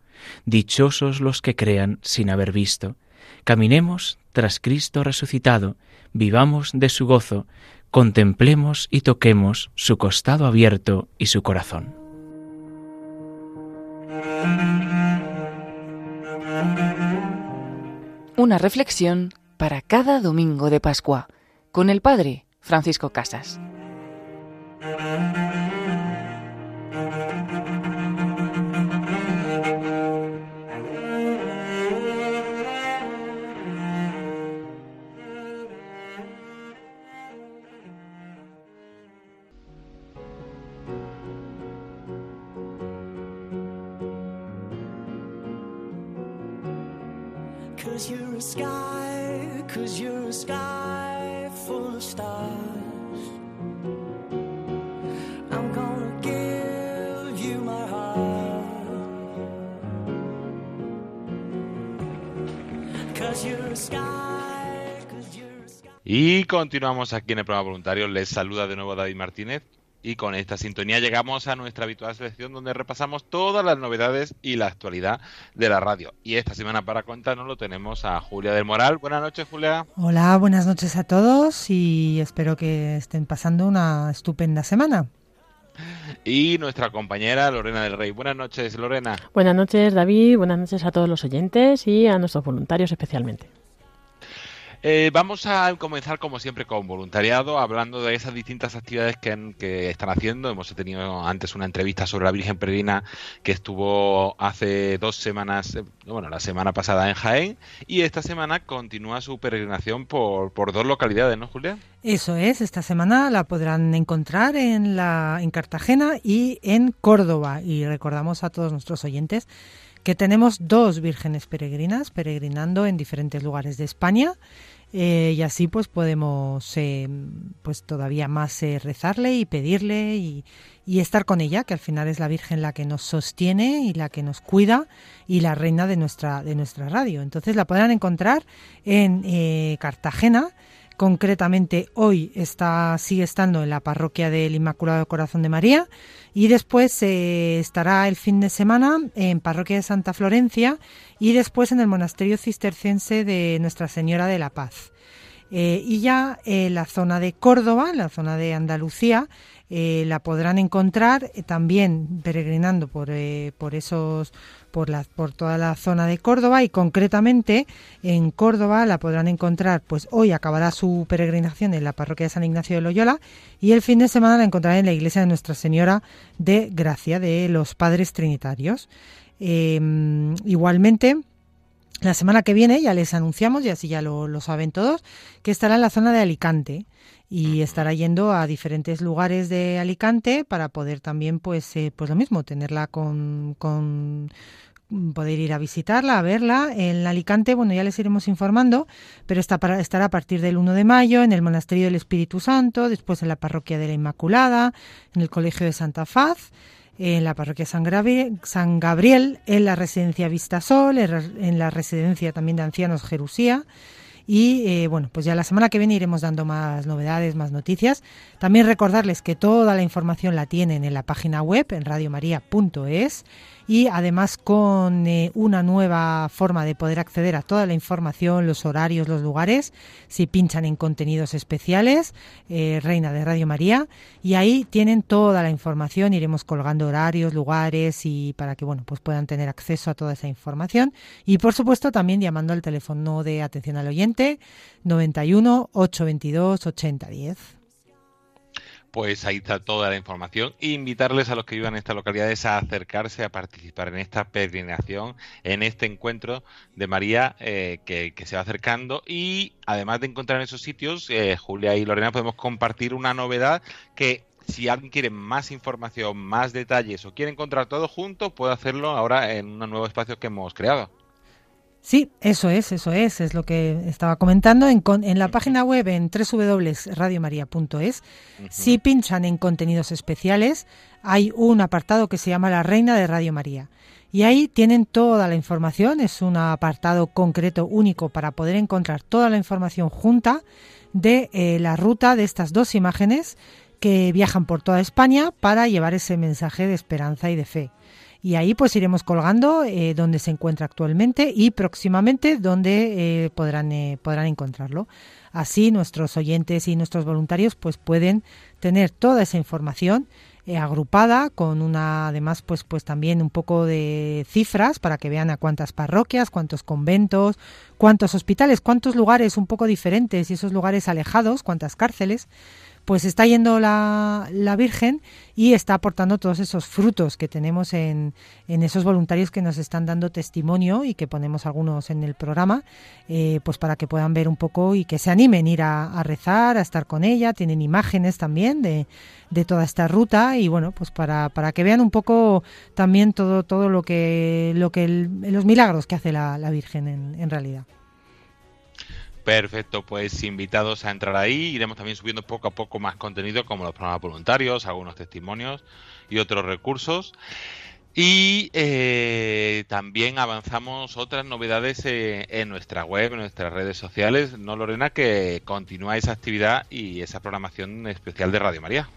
Dichosos los que crean sin haber visto. Caminemos tras Cristo resucitado, vivamos de su gozo, contemplemos y toquemos su costado abierto y su corazón. Una reflexión para cada domingo de Pascua con el Padre Francisco Casas. Continuamos aquí en el programa voluntario. Les saluda de nuevo David Martínez. Y con esta sintonía llegamos a nuestra habitual selección donde repasamos todas las novedades y la actualidad de la radio. Y esta semana para contarnos lo tenemos a Julia del Moral. Buenas noches, Julia. Hola, buenas noches a todos y espero que estén pasando una estupenda semana. Y nuestra compañera Lorena del Rey. Buenas noches, Lorena. Buenas noches, David. Buenas noches a todos los oyentes y a nuestros voluntarios especialmente. Eh, vamos a comenzar como siempre con voluntariado, hablando de esas distintas actividades que, están haciendo. Hemos tenido antes una entrevista sobre la Virgen Peregrina que estuvo hace dos semanas, eh, bueno, la semana pasada en Jaén, y esta semana continúa su peregrinación por, por dos localidades, ¿no, Julia? Eso es, esta semana la podrán encontrar en, la, en Cartagena y en Córdoba. Y recordamos a todos nuestros oyentes que tenemos dos vírgenes peregrinas peregrinando en diferentes lugares de España eh, y así pues podemos eh, pues todavía más eh, rezarle y pedirle y, y, estar con ella que al final es la Virgen la que nos sostiene y la que nos cuida y la reina de nuestra de nuestra radio. Entonces la podrán encontrar en Cartagena concretamente hoy está sigue estando en la parroquia del Inmaculado Corazón de María y después eh, estará el fin de semana en parroquia de Santa Florencia y después en el monasterio cisterciense de Nuestra Señora de la Paz. Eh, y ya en la zona de Córdoba, en la zona de Andalucía, eh, la podrán encontrar también peregrinando por, por esos por, la, por toda la zona de Córdoba y concretamente en Córdoba la podrán encontrar, pues hoy acabará su peregrinación en la parroquia de San Ignacio de Loyola y el fin de semana la encontrarán en la iglesia de Nuestra Señora de Gracia de los Padres Trinitarios. Em, igualmente, la semana que viene ya les anunciamos, y así ya lo, lo, saben todos, que estará en la zona de Alicante y estará yendo a diferentes lugares de Alicante para poder también, pues, eh, pues lo mismo, tenerla con, con poder ir a visitarla, a verla. En Alicante, bueno, ya les iremos informando, pero está para, estará a partir del 1 de mayo en el Monasterio del Espíritu Santo, después en la Parroquia de la Inmaculada, en el Colegio de Santa Faz, en la Parroquia San Gabriel, San Gabriel en la Residencia Vistasol, en la Residencia también de Ancianos Jerusía, y eh, bueno, pues ya la semana que viene iremos dando más novedades, más noticias. También recordarles que toda la información la tienen en la página web, en radiomaria.es y además con eh, una nueva forma de poder acceder a toda la información, los horarios, los lugares, si pinchan en contenidos especiales, eh, Reina de Radio María, y ahí tienen toda la información, iremos colgando horarios, lugares y para que bueno, pues puedan tener acceso a toda esa información. Y por supuesto también llamando al teléfono de atención al oyente 91 822 8010 pues ahí está toda la información. E invitarles a los que vivan en estas localidades a acercarse a participar en esta peregrinación, en este encuentro de María eh, que, se va acercando. Y además de encontrar en esos sitios, eh, Julia y Lorena podemos compartir una novedad que si alguien quiere más información, más detalles o quiere encontrar todo junto, puede hacerlo ahora en un nuevo espacio que hemos creado. Sí, eso es, eso es, es lo que estaba comentando. En, en la página web en www.radiomaria.es, si pinchan en contenidos especiales, hay un apartado que se llama La Reina de Radio María. Y ahí tienen toda la información, es un apartado concreto único para poder encontrar toda la información junta de eh, la ruta de estas dos imágenes que viajan por toda España para llevar ese mensaje de esperanza y de fe y ahí pues iremos colgando eh, donde se encuentra actualmente y próximamente donde eh, podrán, eh, podrán encontrarlo. Así nuestros oyentes y nuestros voluntarios pues pueden tener toda esa información eh, agrupada con una además pues pues también un poco de cifras para que vean a cuántas parroquias, cuántos conventos, cuántos hospitales, cuántos lugares un poco diferentes y esos lugares alejados, cuántas cárceles pues está yendo la, la Virgen y está aportando todos esos frutos que tenemos en, en, esos voluntarios que nos están dando testimonio y que ponemos algunos en el programa, eh, pues para que puedan ver un poco y que se animen a ir a, rezar, a estar con ella. Tienen imágenes también de, de toda esta ruta y bueno, pues para, para que vean un poco también todo, todo lo que, lo que los milagros que hace la, la Virgen en, en realidad. Perfecto, pues invitados a entrar ahí. Iremos también subiendo poco a poco más contenido como los programas voluntarios, algunos testimonios y otros recursos. Y eh, también avanzamos otras novedades eh, en nuestra web, en nuestras redes sociales. No, Lorena, que continúa esa actividad y esa programación especial de Radio María.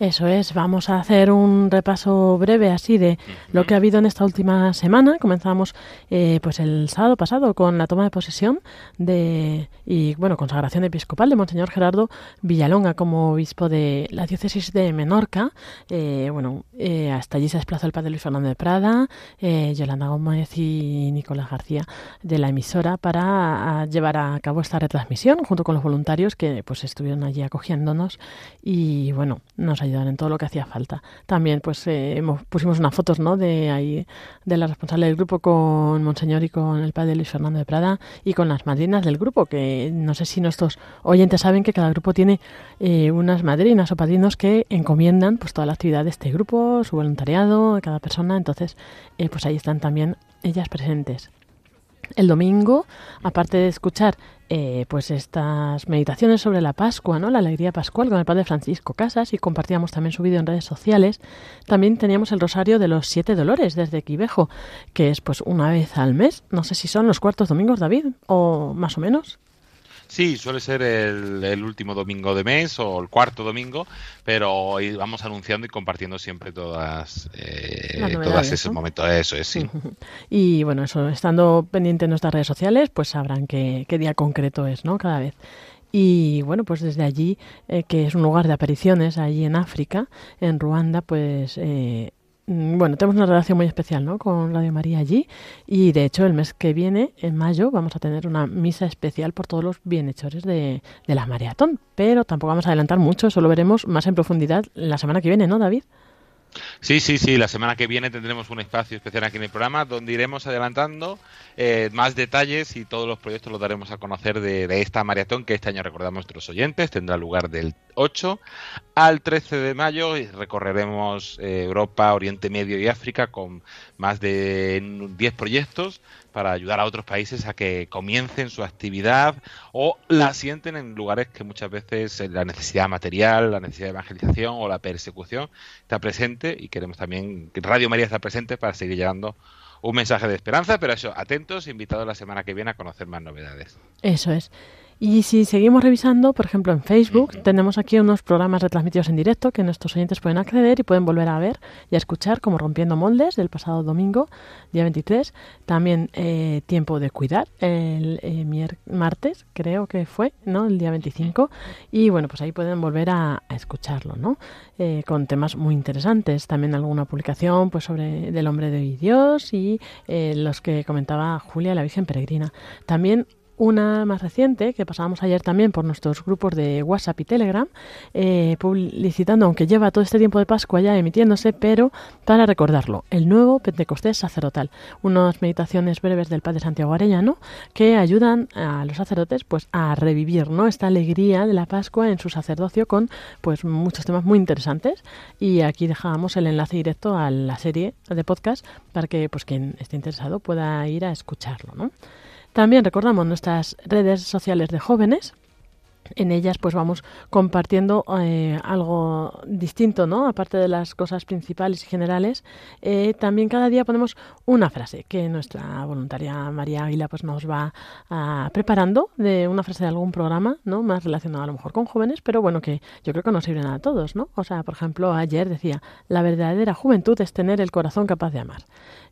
Eso es, vamos a hacer un repaso breve así de lo que ha habido en esta última semana. Comenzamos eh, pues el sábado pasado con la toma de posesión de y bueno consagración episcopal de Monseñor Gerardo Villalonga como obispo de la diócesis de Menorca. Eh, bueno, eh, hasta allí se desplazó el padre Luis Fernando de Prada, Yolanda Gómez y Nicolás García de la emisora para llevar a cabo esta retransmisión junto con los voluntarios que pues estuvieron allí acogiéndonos y bueno nos ayudar en todo lo que hacía falta. También pues eh, pusimos unas fotos ¿no? de ahí de la responsable del grupo con Monseñor y con el padre Luis Fernando de Prada y con las madrinas del grupo, que no sé si nuestros oyentes saben que cada grupo tiene eh, unas madrinas o padrinos que encomiendan pues toda la actividad de este grupo, su voluntariado, cada persona, entonces eh, pues ahí están también ellas presentes. El domingo, aparte de escuchar eh, pues estas meditaciones sobre la Pascua, ¿no? La alegría pascual con el padre Francisco Casas y compartíamos también su vídeo en redes sociales. También teníamos el rosario de los siete dolores desde Quivejo, que es pues una vez al mes. No sé si son los cuartos domingos, David, o más o menos. Sí, suele ser el, último domingo de mes o el cuarto domingo, pero vamos anunciando y compartiendo siempre todas, eh, todas esos momentos. Eso es, sí. [LAUGHS] y bueno, eso, estando pendiente en nuestras redes sociales, pues sabrán qué, qué día concreto es, ¿no? Cada vez. Y bueno, pues desde allí, eh, que es un lugar de apariciones, allí en África, en Ruanda, pues eh, bueno, tenemos una relación muy especial ¿no? con Radio María allí y de hecho el mes que viene, en mayo, vamos a tener una misa especial por todos los bienhechores de, de la maratón, pero tampoco vamos a adelantar mucho, eso lo veremos más en profundidad la semana que viene, ¿no, David? Sí, sí, sí. La semana que viene tendremos un espacio especial aquí en el programa donde iremos adelantando eh, más detalles y todos los proyectos los daremos a conocer de, esta maratón que este año recordamos nuestros oyentes. Tendrá lugar del 8 al 13 de mayo y recorreremos eh, Europa, Oriente Medio y África con más de 10 proyectos para ayudar a otros países a que comiencen su actividad o la sienten en lugares que muchas veces la necesidad material, la necesidad de evangelización o la persecución está presente y queremos también que Radio María está presente para seguir llevando un mensaje de esperanza, pero eso, atentos, invitados la semana que viene a conocer más novedades. Eso es. Y si seguimos revisando, por ejemplo, en Facebook, tenemos aquí unos programas retransmitidos en directo que nuestros oyentes pueden acceder y pueden volver a ver y a escuchar, como Rompiendo Moldes, del pasado domingo, día 23. También eh, Tiempo de Cuidar, el eh, martes, creo que fue, ¿no? El día 25. Y bueno, pues ahí pueden volver a, escucharlo, ¿no? Eh, con temas muy interesantes. También alguna publicación pues sobre del hombre de Dios y los que comentaba Julia, la Virgen Peregrina. También una más reciente, que pasábamos ayer también por nuestros grupos de WhatsApp y Telegram, eh, publicitando, aunque lleva todo este tiempo de Pascua ya emitiéndose, pero para recordarlo, el nuevo Pentecostés sacerdotal, unas meditaciones breves del Padre Santiago Arellano que ayudan a los sacerdotes pues a revivir ¿no? esta alegría de la Pascua en su sacerdocio con pues muchos temas muy interesantes y aquí dejábamos el enlace directo a la serie de podcast para que pues quien esté interesado pueda ir a escucharlo, ¿no? También recordamos nuestras redes sociales de jóvenes, en ellas pues vamos compartiendo eh, algo distinto, ¿no? Aparte de las cosas principales y generales, eh, también cada día ponemos una frase que nuestra voluntaria María Águila pues nos va ah, preparando de una frase de algún programa, ¿no? Más relacionado a lo mejor con jóvenes, pero bueno que yo creo que nos sirven a todos, ¿no? O sea, por ejemplo, ayer decía, la verdadera juventud es tener el corazón capaz de amar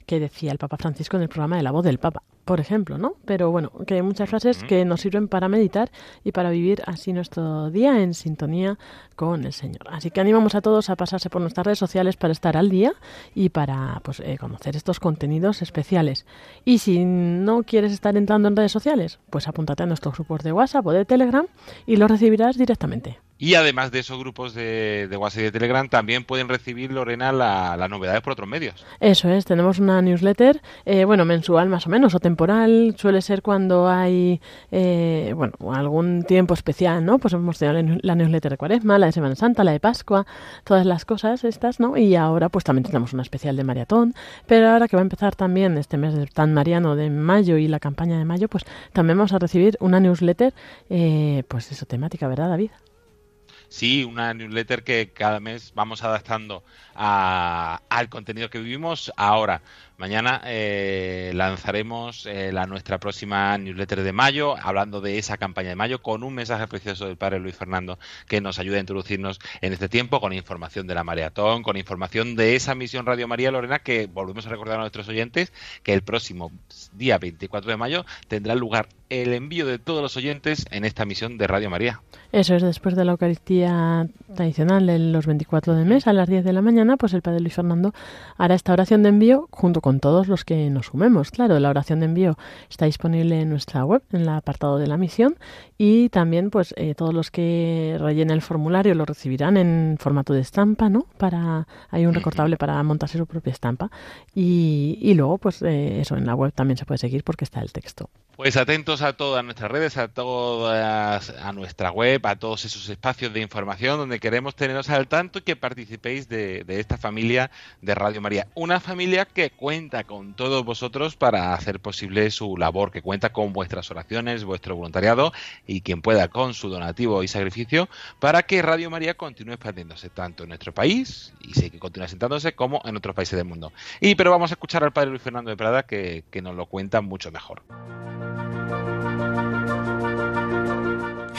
que decía el Papa Francisco en el programa de la voz del Papa, por ejemplo, ¿no? Pero bueno, que hay muchas frases que nos sirven para meditar y para vivir así nuestro día en sintonía con el Señor. Así que animamos a todos a pasarse por nuestras redes sociales para estar al día y para pues, eh, conocer estos contenidos especiales. Y si no quieres estar entrando en redes sociales, pues apúntate a nuestros grupos de WhatsApp o de Telegram y los recibirás directamente Y además de esos grupos de, WhatsApp y de Telegram, también pueden recibir, Lorena, las novedades por otros medios. Eso es, tenemos una newsletter, eh, bueno, mensual más o menos, o temporal, suele ser cuando hay, eh, bueno, algún tiempo especial, ¿no? Pues hemos tenido la newsletter de Cuaresma, la de Semana Santa, la de Pascua, todas las cosas estas, ¿no? Y ahora pues también tenemos una especial de maratón, pero ahora que va a empezar también este mes tan mariano de mayo y la campaña de mayo, pues también vamos a recibir una newsletter, eh, pues eso, temática, ¿verdad, David? Sí, una newsletter que cada mes vamos adaptando al contenido que vivimos. Ahora, mañana eh, lanzaremos eh, la, nuestra próxima newsletter de mayo, hablando de esa campaña de mayo, con un mensaje precioso del padre Luis Fernando que nos ayuda a introducirnos en este tiempo, con información de la maratón, con información de esa misión Radio María Lorena, que volvemos a recordar a nuestros oyentes que el próximo día 24 de mayo tendrá lugar el envío de todos los oyentes en esta misión de Radio María. Eso es después de la Eucaristía tradicional de los 24 de mes a las 10 de la mañana, pues el Padre Luis Fernando hará esta oración de envío junto con todos los que nos sumemos. Claro, la oración de envío está disponible en nuestra web, en el apartado de la misión, y también pues eh, todos los que rellenen el formulario lo recibirán en formato de estampa, ¿no? Para hay un recortable para montarse su propia estampa y, y luego pues eh, eso en la web también se puede seguir porque está el texto. Pues atentos a todas nuestras redes, a todas nuestra web, a todos esos espacios de información donde queremos teneros al tanto y que participéis de, esta familia de Radio María. Una familia que cuenta con todos vosotros para hacer posible su labor, que cuenta con vuestras oraciones, vuestro voluntariado y quien pueda con su donativo y sacrificio para que Radio María continúe expandiéndose tanto en nuestro país y que continúe sentándose como en otros países del mundo. Y pero vamos a escuchar al padre Luis Fernando de Prada que nos lo cuenta mucho mejor.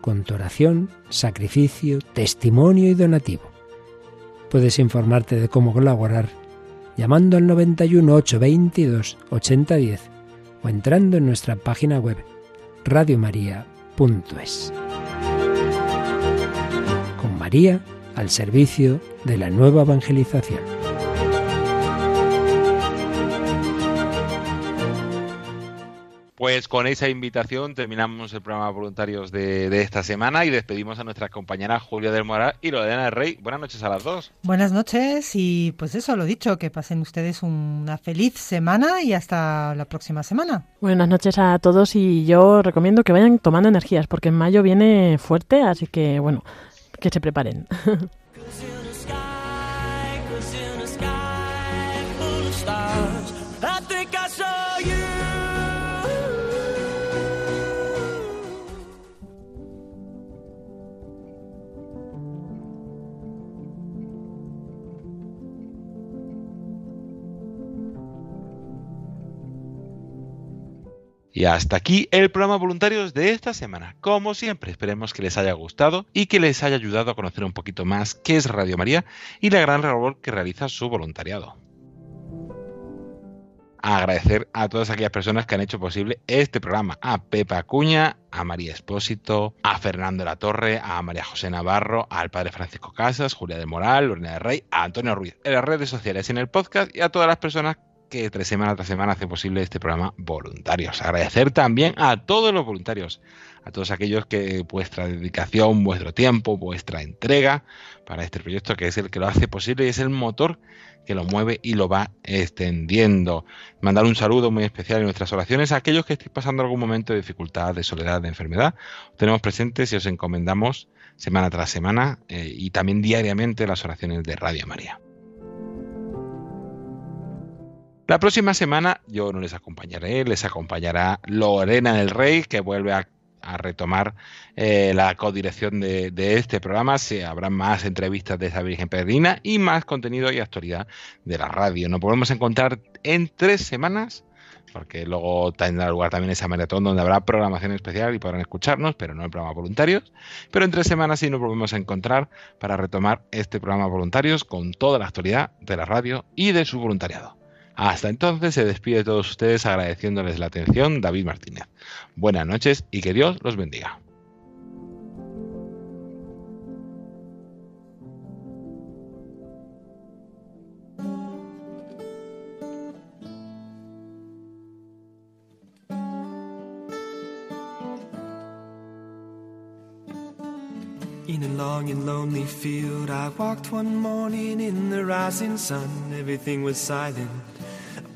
con tu oración, sacrificio, testimonio y donativo. Puedes informarte de cómo colaborar llamando al 91 822 8010 o entrando en nuestra página web radiomaria.es. Con María al servicio de la nueva evangelización. Pues con esa invitación terminamos el programa de voluntarios de, esta semana y despedimos a nuestras compañeras Julia del Moral y Lorena del Rey. Buenas noches a las dos. Buenas noches y pues eso, lo dicho, que pasen ustedes una feliz semana y hasta la próxima semana. Buenas noches a todos y yo recomiendo que vayan tomando energías porque en mayo viene fuerte, así que bueno, que se preparen. [LAUGHS] Y hasta aquí el programa voluntarios de esta semana. Como siempre, esperemos que les haya gustado y que les haya ayudado a conocer un poquito más qué es Radio María y la gran labor que realiza su voluntariado. agradecer a todas aquellas personas que han hecho posible este programa. A Pepa Acuña, a María Espósito, a Fernando La Torre, a María José Navarro, al Padre Francisco Casas, Julia de Moral, Lorena de Rey, a Antonio Ruiz en las redes sociales en el podcast y a todas las personas que tres semana tras semana hace posible este programa Voluntarios. Agradecer también a todos los voluntarios, a todos aquellos que vuestra dedicación, vuestro tiempo, vuestra entrega para este proyecto que es el que lo hace posible y es el motor que lo mueve y lo va extendiendo. Mandar un saludo muy especial en nuestras oraciones a aquellos que estéis pasando algún momento de dificultad, de soledad, de enfermedad. Os tenemos presentes y os encomendamos semana tras semana eh, y también diariamente las oraciones de Radio María. La próxima semana yo no les acompañaré, les acompañará Lorena del Rey, que vuelve a, retomar eh, la codirección de, este programa. Se habrá más entrevistas de esa Virgen Peregrina y más contenido y actualidad de la radio. Nos podemos encontrar en tres semanas porque luego tendrá lugar también esa maratón donde habrá programación especial y podrán escucharnos, pero no el programa voluntarios. Pero en tres semanas sí nos volvemos a encontrar para retomar este programa voluntarios con toda la actualidad de la radio y de su voluntariado. Hasta entonces se despide de todos ustedes agradeciéndoles la atención David Martínez. Buenas noches y que Dios los bendiga. In a long and lonely field, I walked one morning in the rising sun. Everything was silent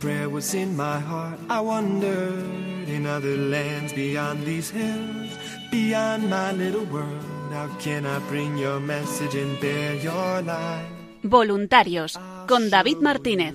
prayer was in my heart. I wondered in other lands beyond these hills, beyond my little world. How can I bring your message and bear your light? Voluntarios con David Martínez.